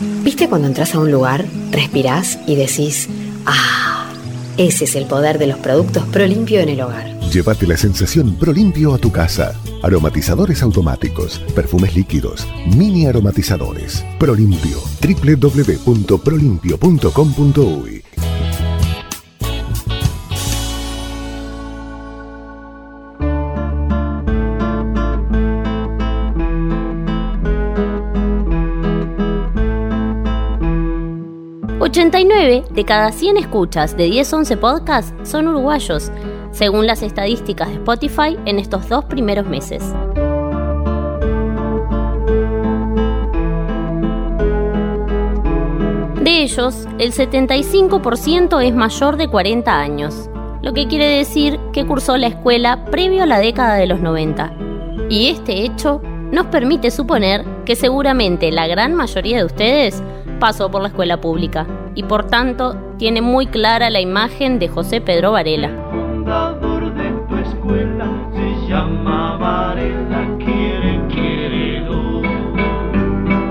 ¿Viste cuando entras a un lugar, respirás y decís, ah, ese es el poder de los productos ProLimpio en el hogar? Llévate la sensación ProLimpio a tu casa. Aromatizadores automáticos, perfumes líquidos, mini aromatizadores. ProLimpio. www.prolimpio.com.uy 89 de cada 100 escuchas de 10-11 podcasts son uruguayos, según las estadísticas de Spotify en estos dos primeros meses. De ellos, el 75% es mayor de 40 años, lo que quiere decir que cursó la escuela previo a la década de los 90. Y este hecho nos permite suponer que seguramente la gran mayoría de ustedes pasó por la escuela pública y por tanto tiene muy clara la imagen de José Pedro Varela.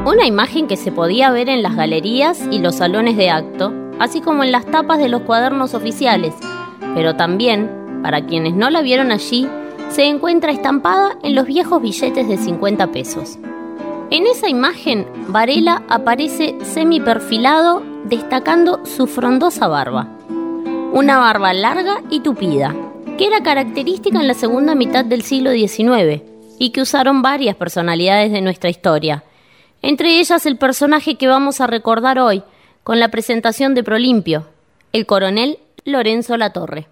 Una imagen que se podía ver en las galerías y los salones de acto, así como en las tapas de los cuadernos oficiales, pero también, para quienes no la vieron allí, se encuentra estampada en los viejos billetes de 50 pesos. En esa imagen, Varela aparece semi-perfilado, destacando su frondosa barba. Una barba larga y tupida, que era característica en la segunda mitad del siglo XIX y que usaron varias personalidades de nuestra historia, entre ellas el personaje que vamos a recordar hoy con la presentación de Prolimpio, el coronel Lorenzo Latorre.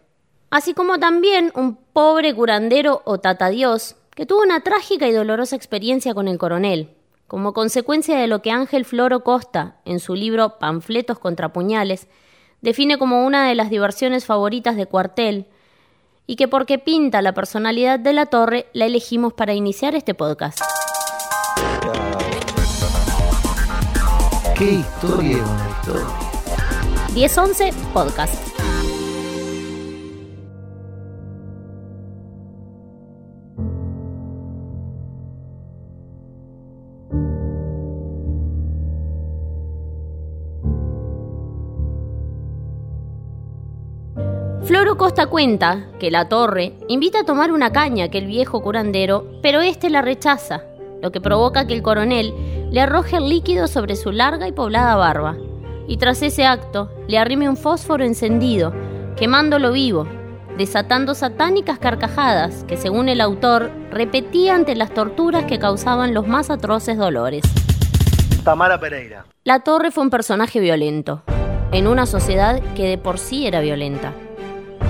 Así como también un pobre curandero o tatadios que tuvo una trágica y dolorosa experiencia con el coronel, como consecuencia de lo que Ángel Floro Costa, en su libro Panfletos contra puñales, define como una de las diversiones favoritas de Cuartel, y que porque pinta la personalidad de la torre, la elegimos para iniciar este podcast. ¿Qué historia 10-11 Podcast. Costa cuenta que la torre invita a tomar una caña que el viejo curandero, pero este la rechaza, lo que provoca que el coronel le arroje el líquido sobre su larga y poblada barba, y tras ese acto le arrime un fósforo encendido, quemándolo vivo, desatando satánicas carcajadas que, según el autor, repetía ante las torturas que causaban los más atroces dolores. Tamara Pereira. La torre fue un personaje violento, en una sociedad que de por sí era violenta.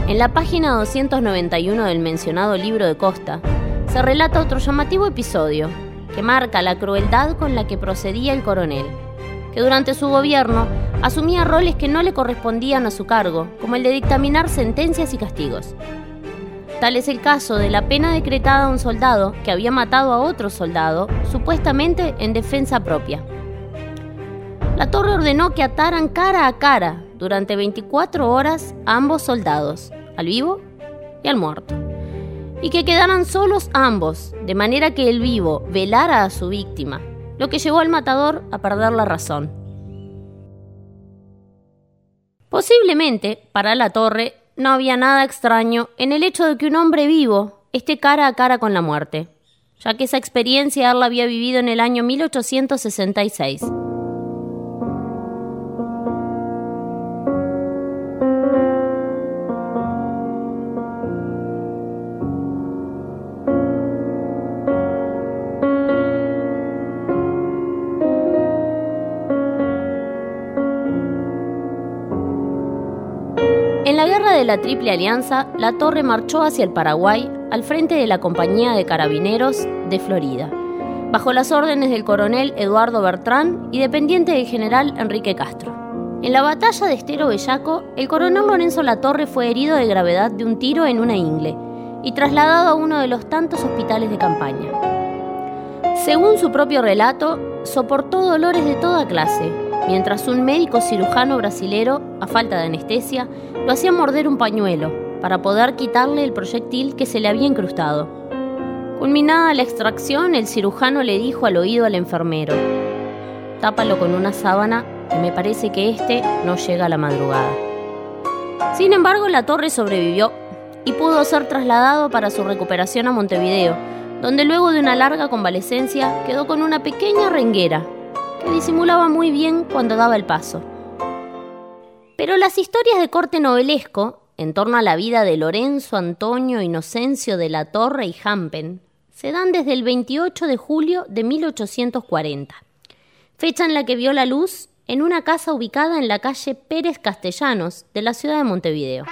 En la página 291 del mencionado libro de Costa, se relata otro llamativo episodio que marca la crueldad con la que procedía el coronel, que durante su gobierno asumía roles que no le correspondían a su cargo, como el de dictaminar sentencias y castigos. Tal es el caso de la pena decretada a un soldado que había matado a otro soldado, supuestamente en defensa propia. La torre ordenó que ataran cara a cara durante 24 horas ambos soldados, al vivo y al muerto, y que quedaran solos ambos, de manera que el vivo velara a su víctima, lo que llevó al matador a perder la razón. Posiblemente, para la torre, no había nada extraño en el hecho de que un hombre vivo esté cara a cara con la muerte, ya que esa experiencia él la había vivido en el año 1866. De la Triple Alianza, la torre marchó hacia el Paraguay al frente de la Compañía de Carabineros de Florida, bajo las órdenes del coronel Eduardo Bertrán y dependiente del general Enrique Castro. En la batalla de Estero Bellaco, el coronel Lorenzo Latorre fue herido de gravedad de un tiro en una ingle y trasladado a uno de los tantos hospitales de campaña. Según su propio relato, soportó dolores de toda clase, mientras un médico cirujano brasilero, a falta de anestesia, lo hacía morder un pañuelo para poder quitarle el proyectil que se le había incrustado. Culminada la extracción, el cirujano le dijo al oído al enfermero, tápalo con una sábana, que me parece que este no llega a la madrugada. Sin embargo, la torre sobrevivió y pudo ser trasladado para su recuperación a Montevideo, donde luego de una larga convalecencia quedó con una pequeña renguera que disimulaba muy bien cuando daba el paso. Pero las historias de corte novelesco, en torno a la vida de Lorenzo Antonio Inocencio de la Torre y Hampen, se dan desde el 28 de julio de 1840, fecha en la que vio la luz en una casa ubicada en la calle Pérez Castellanos de la ciudad de Montevideo.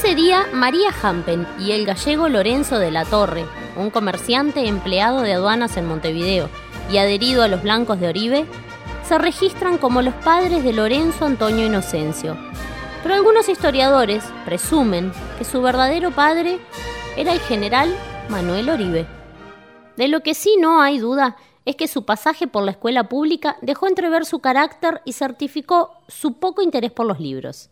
Ese día, María Hampen y el gallego Lorenzo de la Torre, un comerciante empleado de aduanas en Montevideo y adherido a los blancos de Oribe, se registran como los padres de Lorenzo Antonio Inocencio. Pero algunos historiadores presumen que su verdadero padre era el general Manuel Oribe. De lo que sí no hay duda es que su pasaje por la escuela pública dejó entrever su carácter y certificó su poco interés por los libros.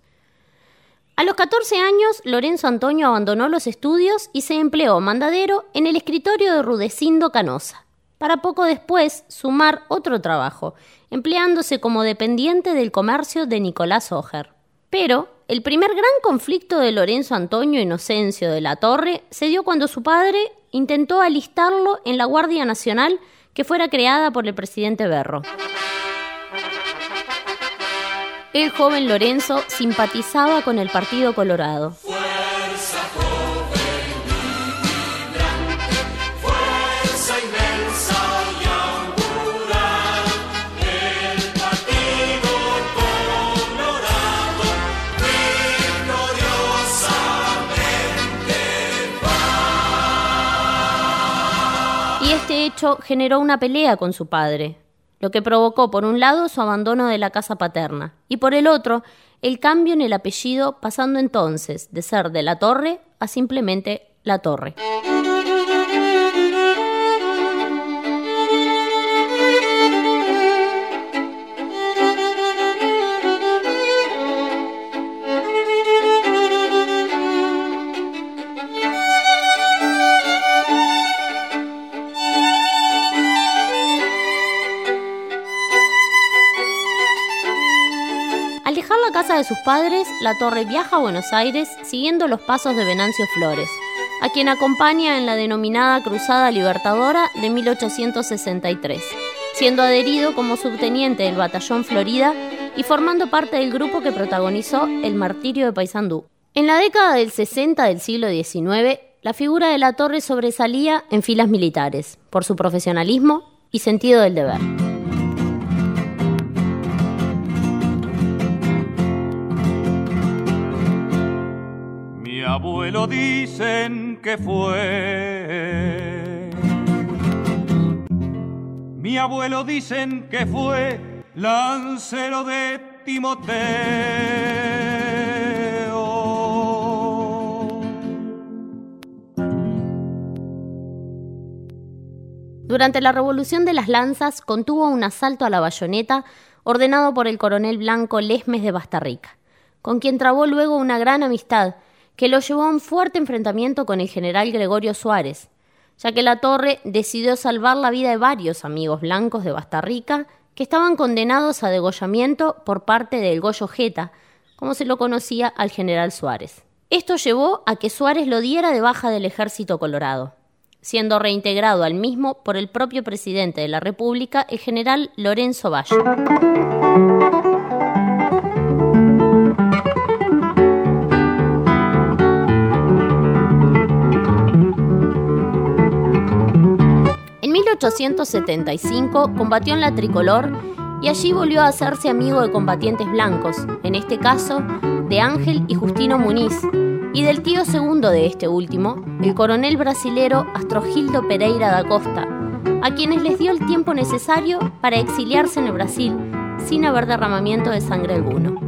A los 14 años, Lorenzo Antonio abandonó los estudios y se empleó mandadero en el escritorio de Rudecindo Canosa, para poco después sumar otro trabajo, empleándose como dependiente del comercio de Nicolás Oger. Pero el primer gran conflicto de Lorenzo Antonio Inocencio de la Torre se dio cuando su padre intentó alistarlo en la Guardia Nacional que fuera creada por el presidente Berro. El joven Lorenzo simpatizaba con el Partido Colorado. Y este hecho generó una pelea con su padre, lo que provocó por un lado su abandono de la casa paterna y por el otro el cambio en el apellido pasando entonces de ser de la Torre a simplemente la Torre. De sus padres, la torre viaja a Buenos Aires siguiendo los pasos de Venancio Flores, a quien acompaña en la denominada Cruzada Libertadora de 1863, siendo adherido como subteniente del Batallón Florida y formando parte del grupo que protagonizó el martirio de Paysandú. En la década del 60 del siglo XIX, la figura de la torre sobresalía en filas militares, por su profesionalismo y sentido del deber. Abuelo dicen que fue. Mi abuelo dicen que fue lancero de Timoteo. Durante la Revolución de las Lanzas contuvo un asalto a la bayoneta ordenado por el coronel blanco Lesmes de Bastarrica, con quien trabó luego una gran amistad que lo llevó a un fuerte enfrentamiento con el general Gregorio Suárez, ya que la torre decidió salvar la vida de varios amigos blancos de Bastarrica que estaban condenados a degollamiento por parte del Goyo Jeta, como se lo conocía al general Suárez. Esto llevó a que Suárez lo diera de baja del ejército colorado, siendo reintegrado al mismo por el propio presidente de la República, el general Lorenzo Valle. 1875 combatió en la tricolor y allí volvió a hacerse amigo de combatientes blancos, en este caso de Ángel y Justino Muniz, y del tío segundo de este último, el coronel brasilero Astrogildo Pereira da Costa, a quienes les dio el tiempo necesario para exiliarse en el Brasil sin haber derramamiento de sangre alguno.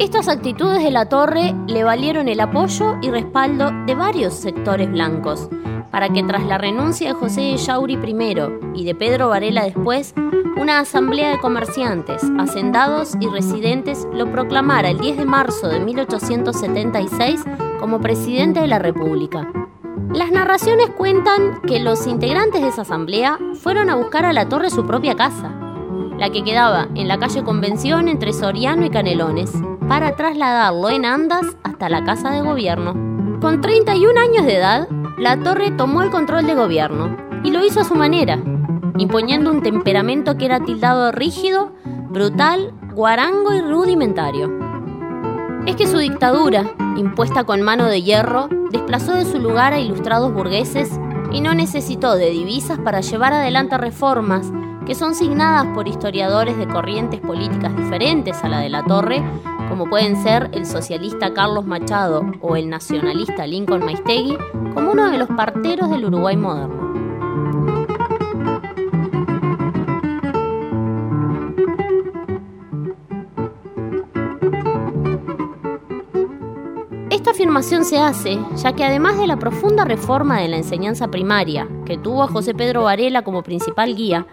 Estas actitudes de la torre le valieron el apoyo y respaldo de varios sectores blancos, para que tras la renuncia de José Yauri primero y de Pedro Varela después, una asamblea de comerciantes, hacendados y residentes lo proclamara el 10 de marzo de 1876 como presidente de la República. Las narraciones cuentan que los integrantes de esa asamblea fueron a buscar a la torre su propia casa, la que quedaba en la calle Convención entre Soriano y Canelones, para trasladarlo en andas hasta la casa de gobierno. Con 31 años de edad, la torre tomó el control de gobierno y lo hizo a su manera, imponiendo un temperamento que era tildado rígido, brutal, guarango y rudimentario. Es que su dictadura, impuesta con mano de hierro, desplazó de su lugar a ilustrados burgueses y no necesitó de divisas para llevar adelante reformas que son signadas por historiadores de corrientes políticas diferentes a la de la Torre, como pueden ser el socialista Carlos Machado o el nacionalista Lincoln Maistegui, como uno de los parteros del Uruguay moderno. Esta afirmación se hace ya que además de la profunda reforma de la enseñanza primaria, que tuvo a José Pedro Varela como principal guía,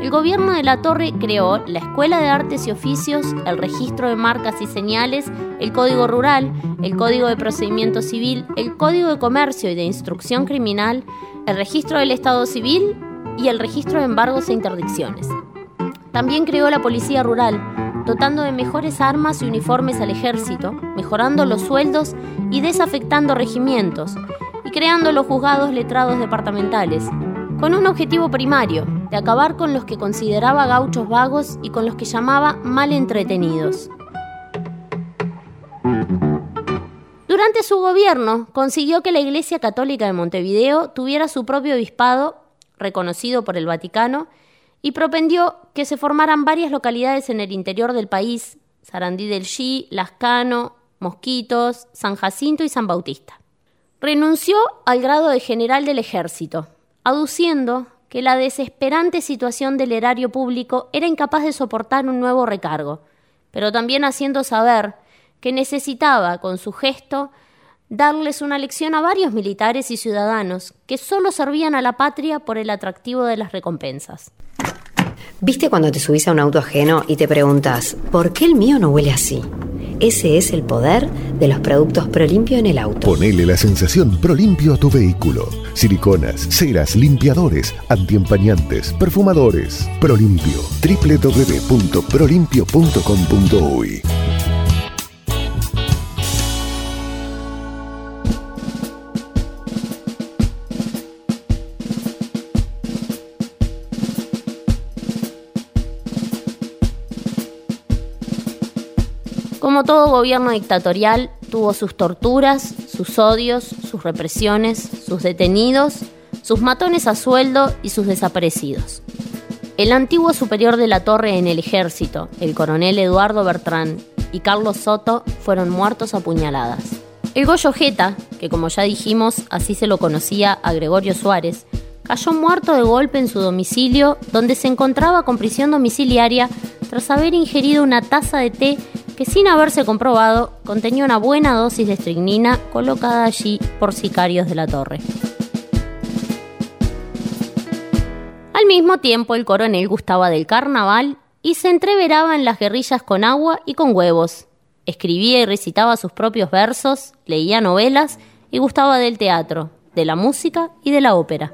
el gobierno de la Torre creó la Escuela de Artes y Oficios, el Registro de Marcas y Señales, el Código Rural, el Código de Procedimiento Civil, el Código de Comercio y de Instrucción Criminal, el Registro del Estado Civil y el Registro de Embargos e Interdicciones. También creó la Policía Rural, dotando de mejores armas y uniformes al ejército, mejorando los sueldos y desafectando regimientos, y creando los juzgados letrados departamentales, con un objetivo primario, acabar con los que consideraba gauchos vagos y con los que llamaba mal entretenidos. Durante su gobierno consiguió que la Iglesia Católica de Montevideo tuviera su propio obispado, reconocido por el Vaticano, y propendió que se formaran varias localidades en el interior del país, Sarandí del Xí, Lascano, Mosquitos, San Jacinto y San Bautista. Renunció al grado de general del ejército, aduciendo que la desesperante situación del erario público era incapaz de soportar un nuevo recargo, pero también haciendo saber que necesitaba, con su gesto, darles una lección a varios militares y ciudadanos que solo servían a la patria por el atractivo de las recompensas. ¿Viste cuando te subís a un auto ajeno y te preguntas, ¿por qué el mío no huele así? Ese es el poder de los productos Prolimpio en el auto. Ponele la sensación Prolimpio a tu vehículo. Siliconas, ceras, limpiadores, antiempañantes, perfumadores. Prolimpio. www.prolimpio.com.uy Como todo gobierno dictatorial, tuvo sus torturas, sus odios, sus represiones, sus detenidos, sus matones a sueldo y sus desaparecidos. El antiguo superior de la torre en el ejército, el coronel Eduardo Bertrán y Carlos Soto fueron muertos a puñaladas. El Goyo Jeta, que como ya dijimos así se lo conocía a Gregorio Suárez, cayó muerto de golpe en su domicilio donde se encontraba con prisión domiciliaria tras haber ingerido una taza de té que sin haberse comprobado contenía una buena dosis de estricnina colocada allí por sicarios de la torre. Al mismo tiempo el coronel gustaba del carnaval y se entreveraba en las guerrillas con agua y con huevos. Escribía y recitaba sus propios versos, leía novelas y gustaba del teatro, de la música y de la ópera.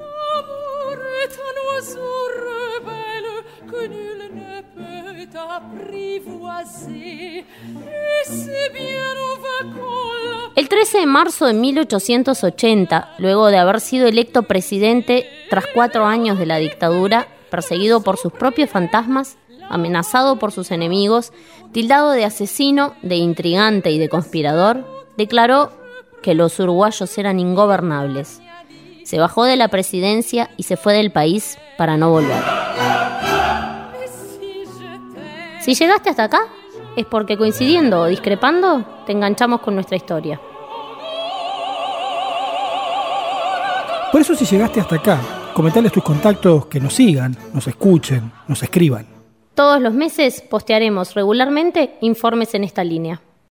El 13 de marzo de 1880, luego de haber sido electo presidente tras cuatro años de la dictadura, perseguido por sus propios fantasmas, amenazado por sus enemigos, tildado de asesino, de intrigante y de conspirador, declaró que los uruguayos eran ingobernables. Se bajó de la presidencia y se fue del país para no volver. Si llegaste hasta acá, es porque coincidiendo o discrepando, te enganchamos con nuestra historia. Por eso si llegaste hasta acá, comentales tus contactos que nos sigan, nos escuchen, nos escriban. Todos los meses postearemos regularmente informes en esta línea.